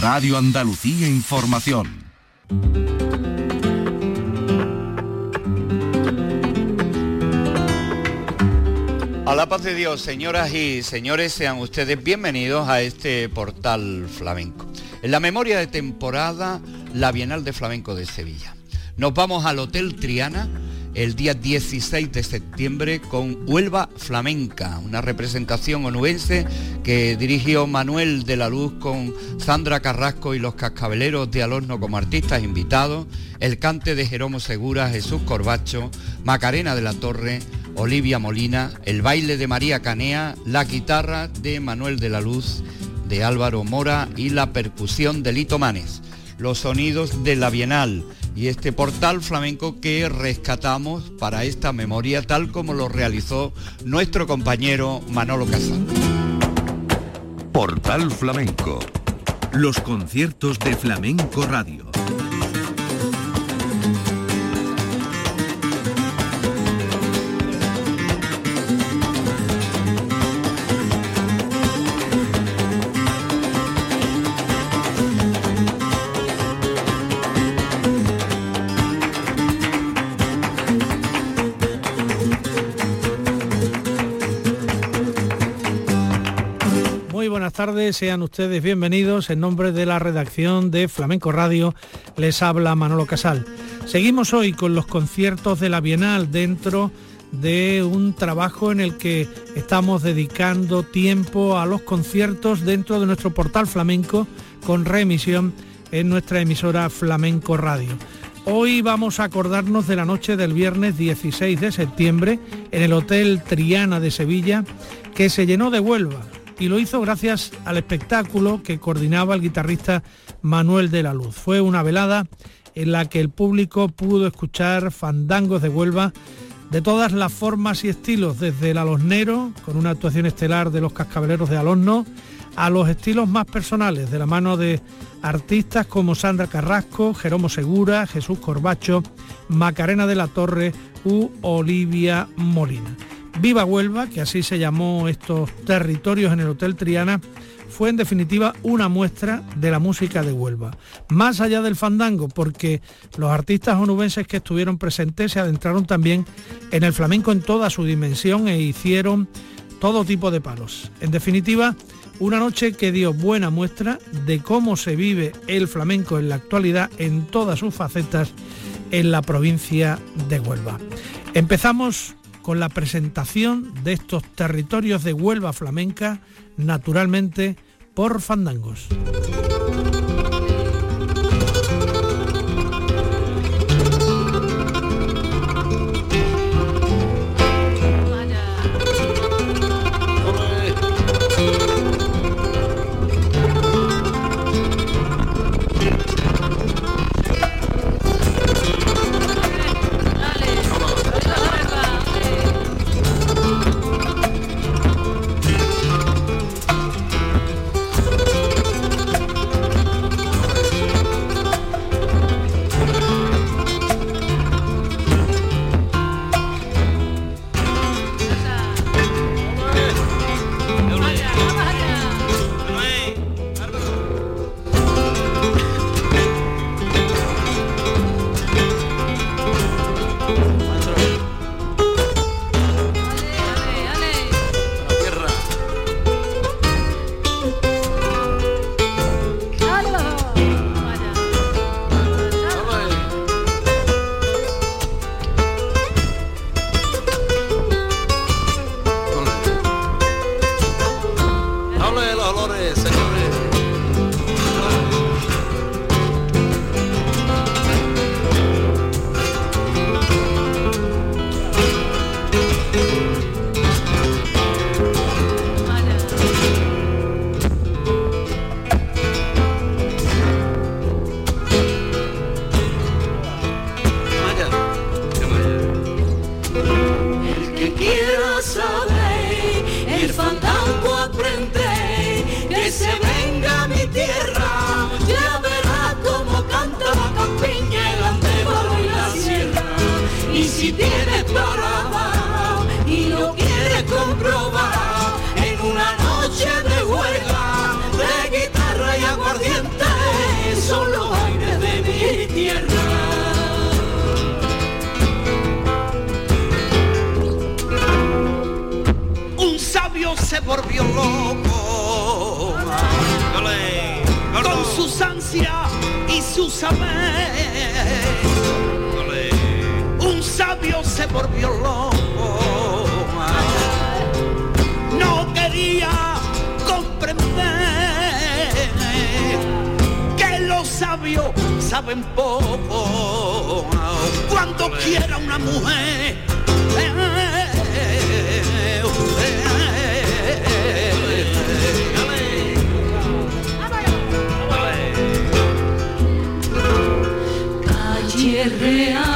Radio Andalucía Información. A la paz de Dios, señoras y señores, sean ustedes bienvenidos a este portal flamenco. En la memoria de temporada, la Bienal de Flamenco de Sevilla. Nos vamos al Hotel Triana el día 16 de septiembre con Huelva Flamenca, una representación onubense que dirigió Manuel de la Luz con Sandra Carrasco y los cascabeleros de Alorno como artistas invitados, el cante de Jeromo Segura, Jesús Corbacho, Macarena de la Torre, Olivia Molina, el baile de María Canea, la guitarra de Manuel de la Luz, de Álvaro Mora y la percusión de Lito Manes, los sonidos de la Bienal, y este portal flamenco que rescatamos para esta memoria tal como lo realizó nuestro compañero Manolo Casal. Portal Flamenco. Los conciertos de Flamenco Radio. Tardes, sean ustedes bienvenidos. En nombre de la redacción de Flamenco Radio les habla Manolo Casal. Seguimos hoy con los conciertos de la Bienal dentro de un trabajo en el que estamos dedicando tiempo a los conciertos dentro de nuestro portal flamenco con reemisión en nuestra emisora Flamenco Radio. Hoy vamos a acordarnos de la noche del viernes 16 de septiembre en el Hotel Triana de Sevilla, que se llenó de Huelva, y lo hizo gracias al espectáculo que coordinaba el guitarrista Manuel de la Luz. Fue una velada en la que el público pudo escuchar fandangos de Huelva de todas las formas y estilos, desde el alosnero, con una actuación estelar de los cascabeleros de Alonno, a los estilos más personales, de la mano de artistas como Sandra Carrasco, Jeromo Segura, Jesús Corbacho, Macarena de la Torre u Olivia Molina. Viva Huelva, que así se llamó estos territorios en el Hotel Triana, fue en definitiva una muestra de la música de Huelva. Más allá del fandango, porque los artistas onubenses que estuvieron presentes se adentraron también en el flamenco en toda su dimensión e hicieron todo tipo de palos. En definitiva, una noche que dio buena muestra de cómo se vive el flamenco en la actualidad en todas sus facetas en la provincia de Huelva. Empezamos con la presentación de estos territorios de Huelva flamenca, naturalmente por fandangos. sus ansias y su saber. Un sabio se volvió loco, no quería comprender que los sabios saben poco. Cuando quiera una mujer. Real.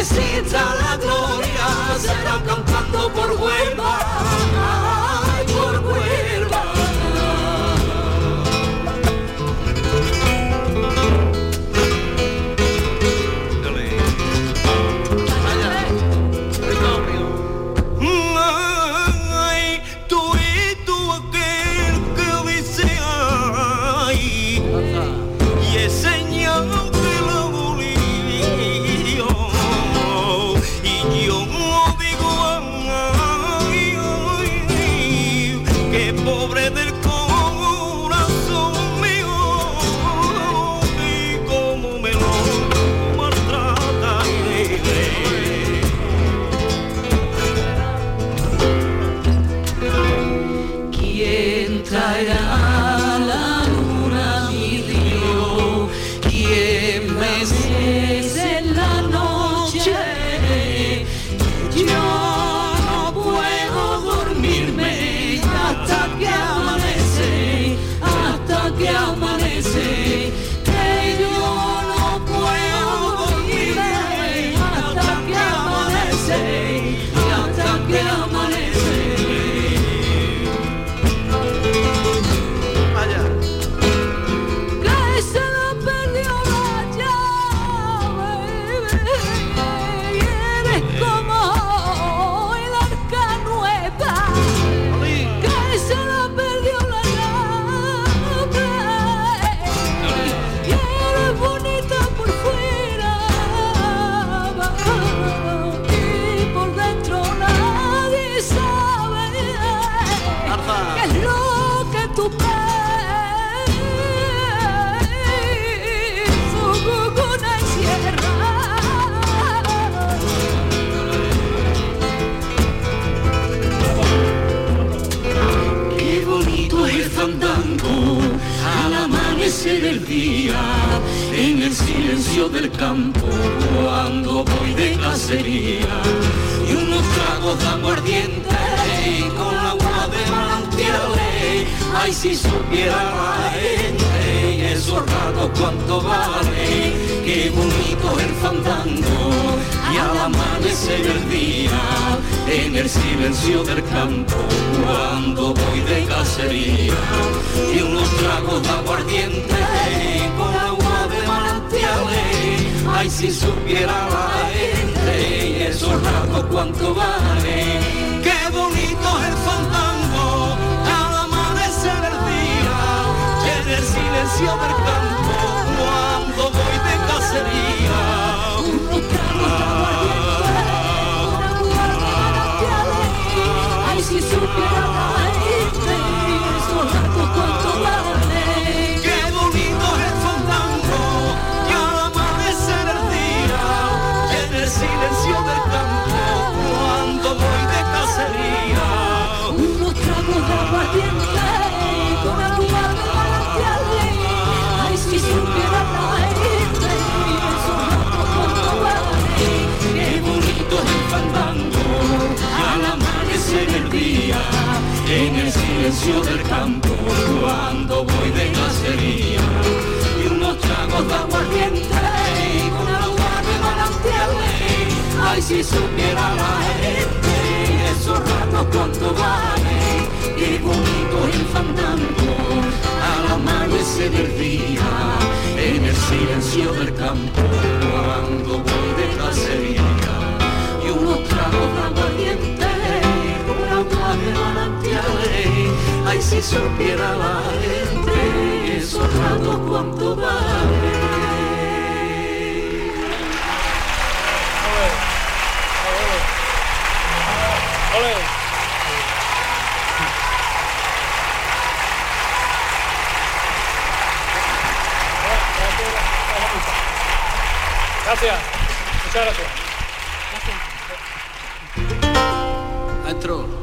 Nuestra la gloria será cantando por Huelva. del campo cuando voy de cacería y unos tragos de aguardiente y con agua de manantiales ay si supiera la gente esos ratos cuánto vale qué bonito el fandango y al amanecer el día en el silencio del campo cuando voy de cacería y unos tragos de aguardiente con agua ay si supiera la gente, y esos ratos cuánto vale, qué bonito es el fandango, al amanecer el día, en el silencio del campo, cuando voy de cacería. Silencio del campo cuando voy de cacería. Y unos tragos de aguardiente con agua de manantiales. Ay, si supiera la gente esos ratos cuánto vale. Qué bonito el fandango al amanecer del día en el silencio del campo cuando voy de cacería y unos tragos de aguardiente con agua de manantiales ay si supiera la gente esos ratos cuánto vale Gracias. Muchas gracias. Maestro,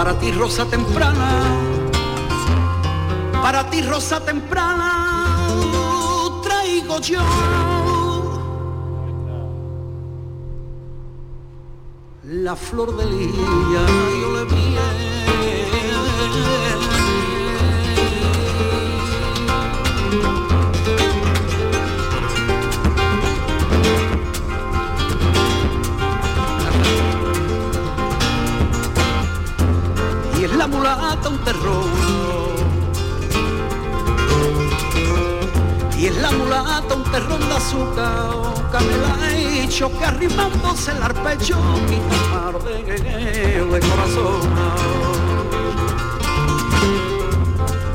Para ti rosa temprana, para ti rosa temprana, traigo yo. La flor de lía, yo le. La mulata un terror. Y es la mulata un terrón de azúcar, canela hecho que arrimándose el arpecho quita de, de corazón.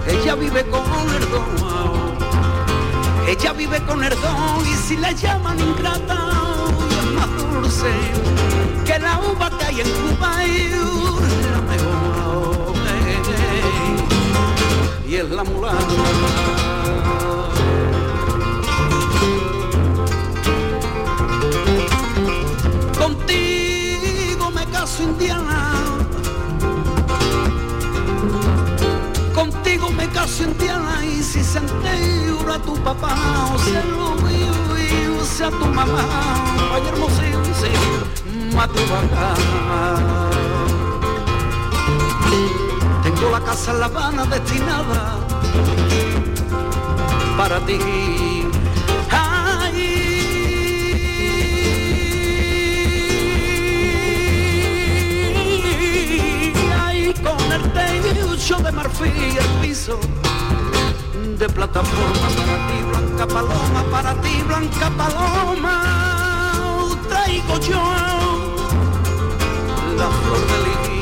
Ella vive con el don, ella vive con el don y si la llaman ingrata es más dulce que la uva que hay en Cuba y y es la mulata contigo indiana. Contigo me caso indiana y si se entera tu papá o sea lo mío o sea tu mamá, vaya hermosillo, sí, mate. Tengo la casa en La Habana destinada para ti. Ay, ay, con el techo de marfil el piso de plataforma para ti, blanca paloma, para ti, blanca paloma, traigo yo la flor del lirio.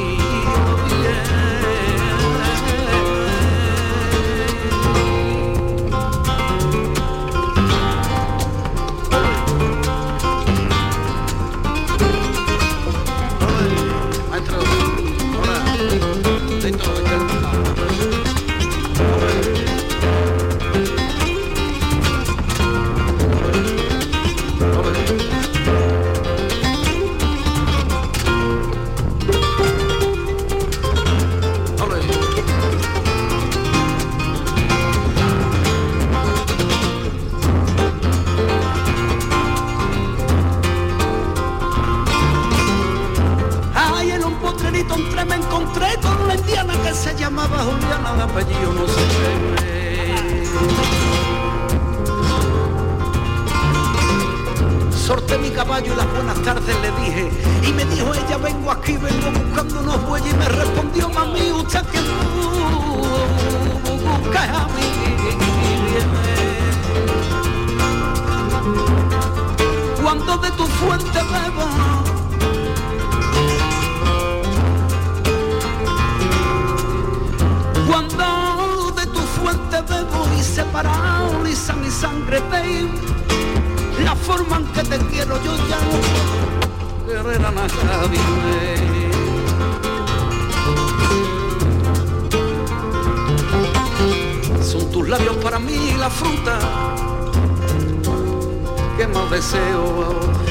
Llamaba Juliana, de apellido no sé. Sorté mi caballo y las buenas tardes le dije Y me dijo ella, vengo aquí, vengo buscando unos bueyes Y me respondió, mami, usted que busca a mí Cuando de tu fuente bebo sangre te la forma en que te quiero yo ya no puedo querer a nadie. Son tus labios para mí la fruta que más deseo. Ay,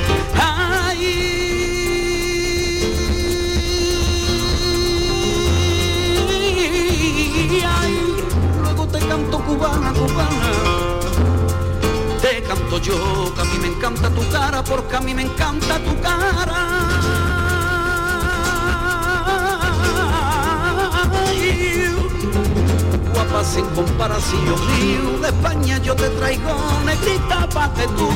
yo, que a mí me encanta tu cara, porque a mí me encanta tu cara. Ay, guapa sin comparación mío, de España yo te traigo negrita pa' que tú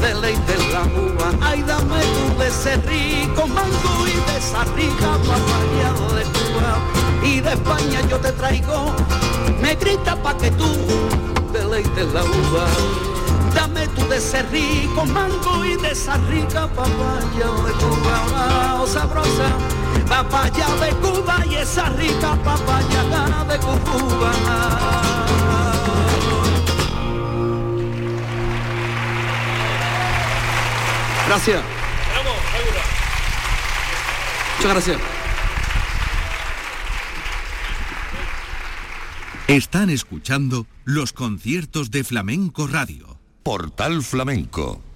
deleites la uva. Ay, dame tú de ese rico mango y de esa rica papayado de Cuba. Y de España yo te traigo negrita pa' que tú deleites la uva. Tú de ese rico mango y de esa rica papaya de Cuba, oh, sabrosa, papaya de Cuba y esa rica papaya gana de Cuba. Gracias. Muchas gracias. Están escuchando los conciertos de Flamenco Radio. Portal Flamenco.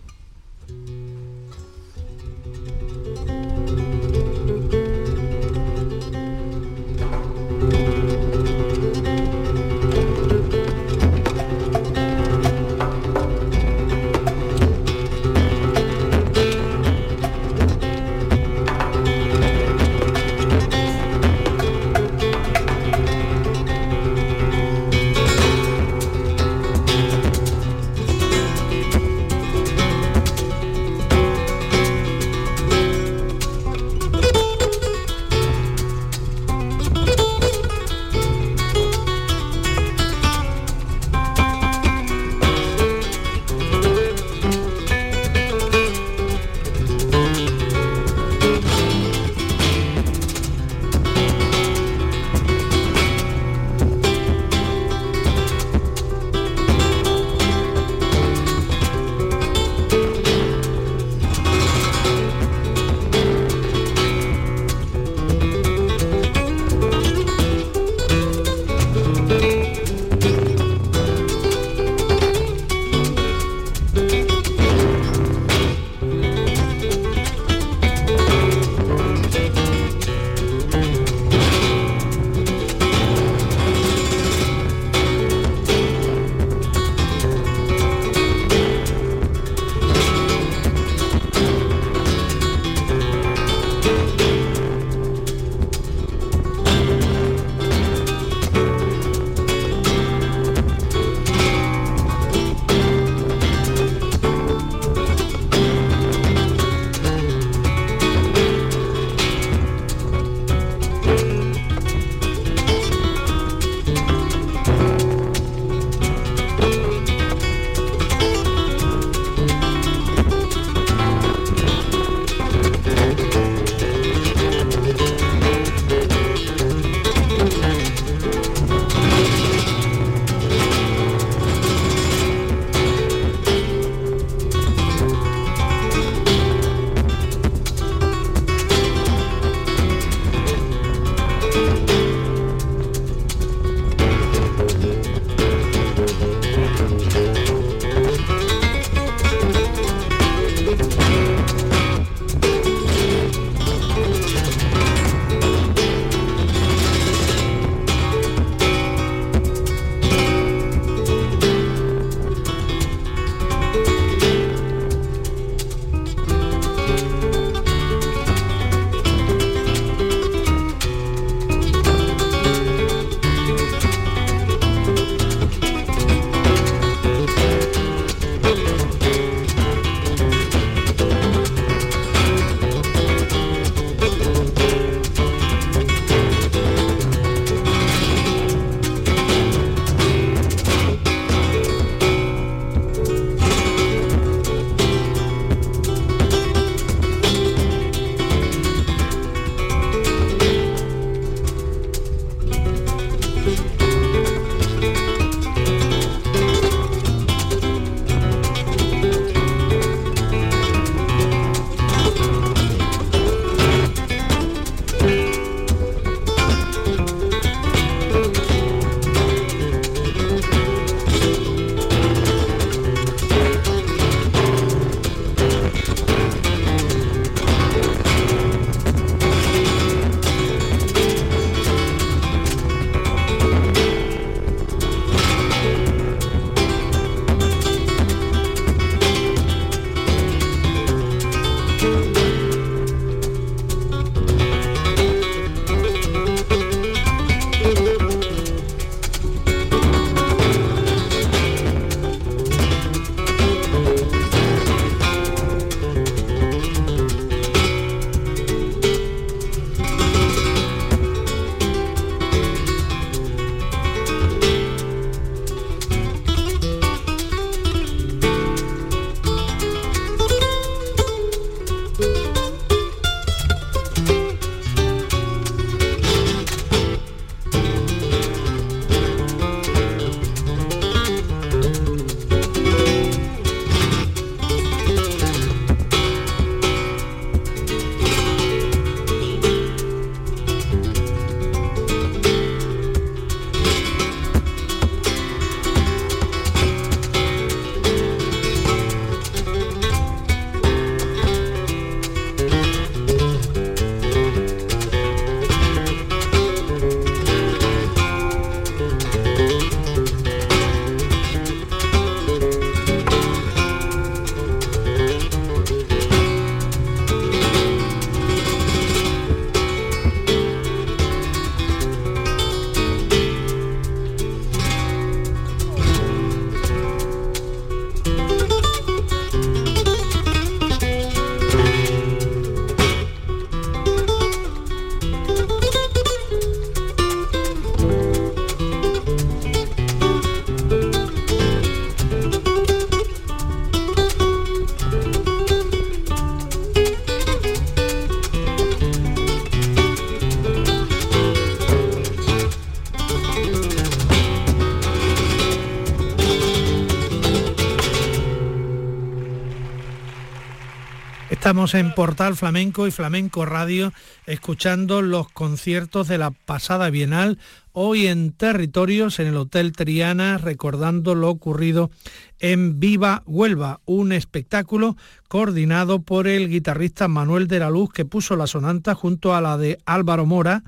Estamos en Portal Flamenco y Flamenco Radio escuchando los conciertos de la pasada Bienal, hoy en Territorios, en el Hotel Triana, recordando lo ocurrido en Viva Huelva, un espectáculo coordinado por el guitarrista Manuel de la Luz que puso la sonanta junto a la de Álvaro Mora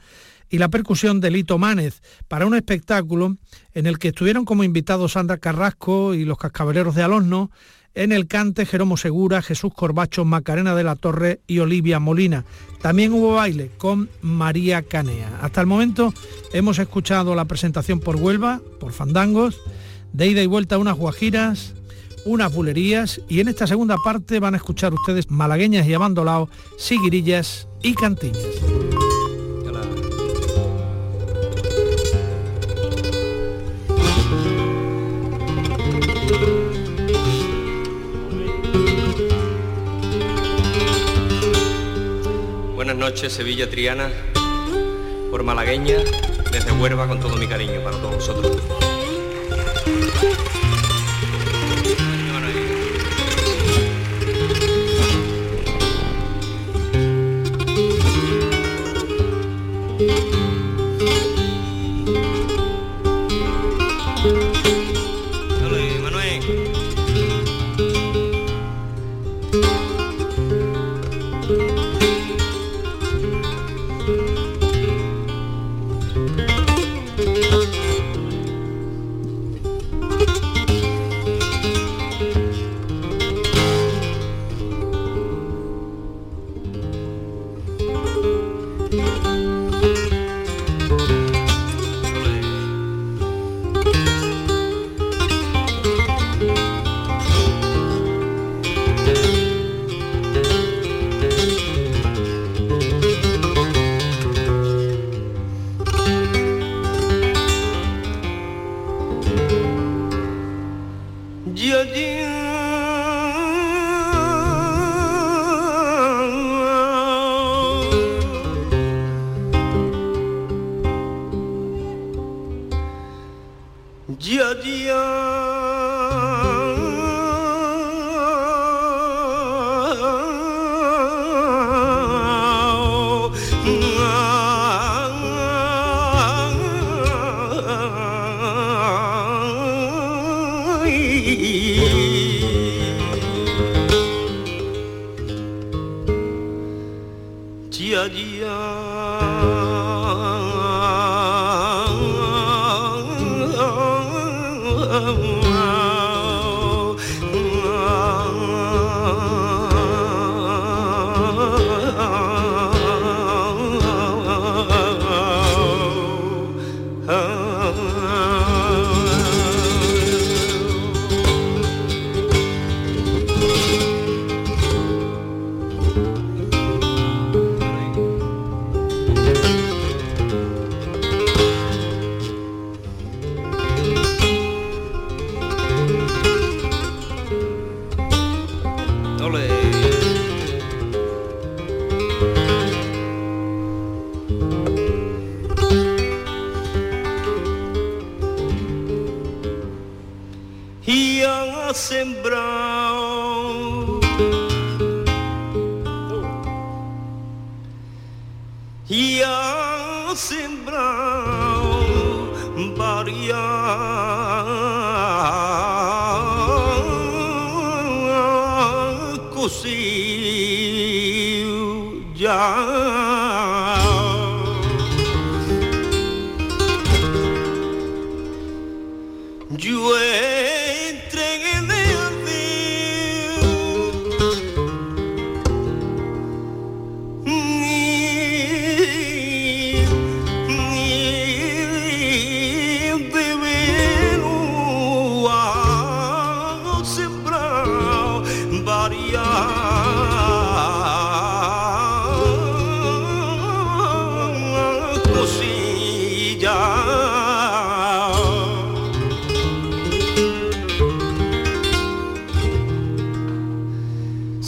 y la percusión de Lito Mánez para un espectáculo en el que estuvieron como invitados Sandra Carrasco y los cascabeleros de Alonso, en el cante Jeromo Segura, Jesús Corbacho, Macarena de la Torre y Olivia Molina. También hubo baile con María Canea. Hasta el momento hemos escuchado la presentación por Huelva, por Fandangos, de ida y vuelta unas guajiras, unas bulerías y en esta segunda parte van a escuchar ustedes malagueñas y abandolaos, siguirillas y cantillas. Buenas noches, Sevilla Triana, por malagueña, desde Huerva con todo mi cariño para todos vosotros.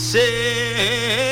Say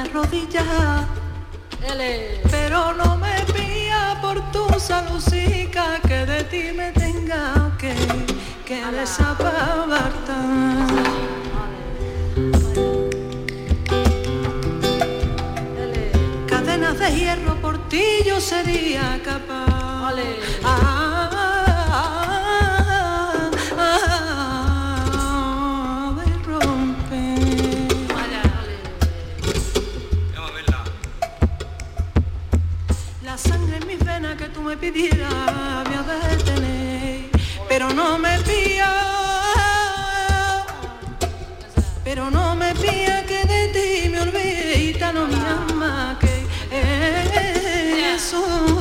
arrodillar. Pero no me pía por tu salucica que de ti me tenga que, que Cadenas de hierro por ti yo sería capaz. Ah, pidiera me ha pero no me pía, pero no me pía que de ti me olvide y tan no me alma que eso.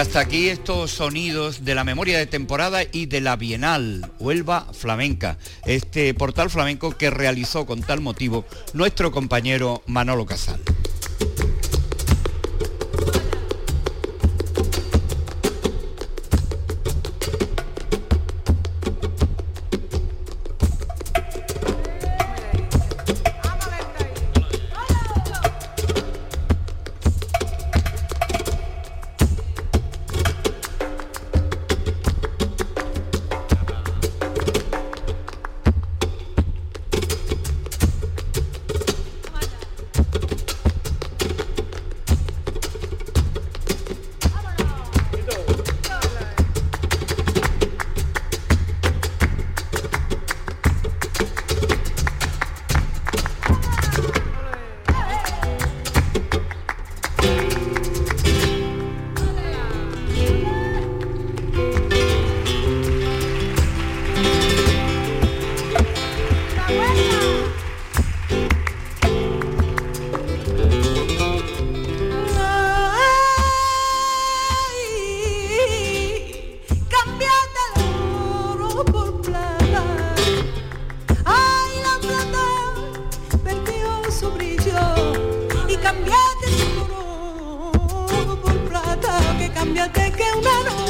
hasta aquí estos sonidos de la memoria de temporada y de la Bienal Huelva Flamenca, este portal flamenco que realizó con tal motivo nuestro compañero Manolo Casal. eu não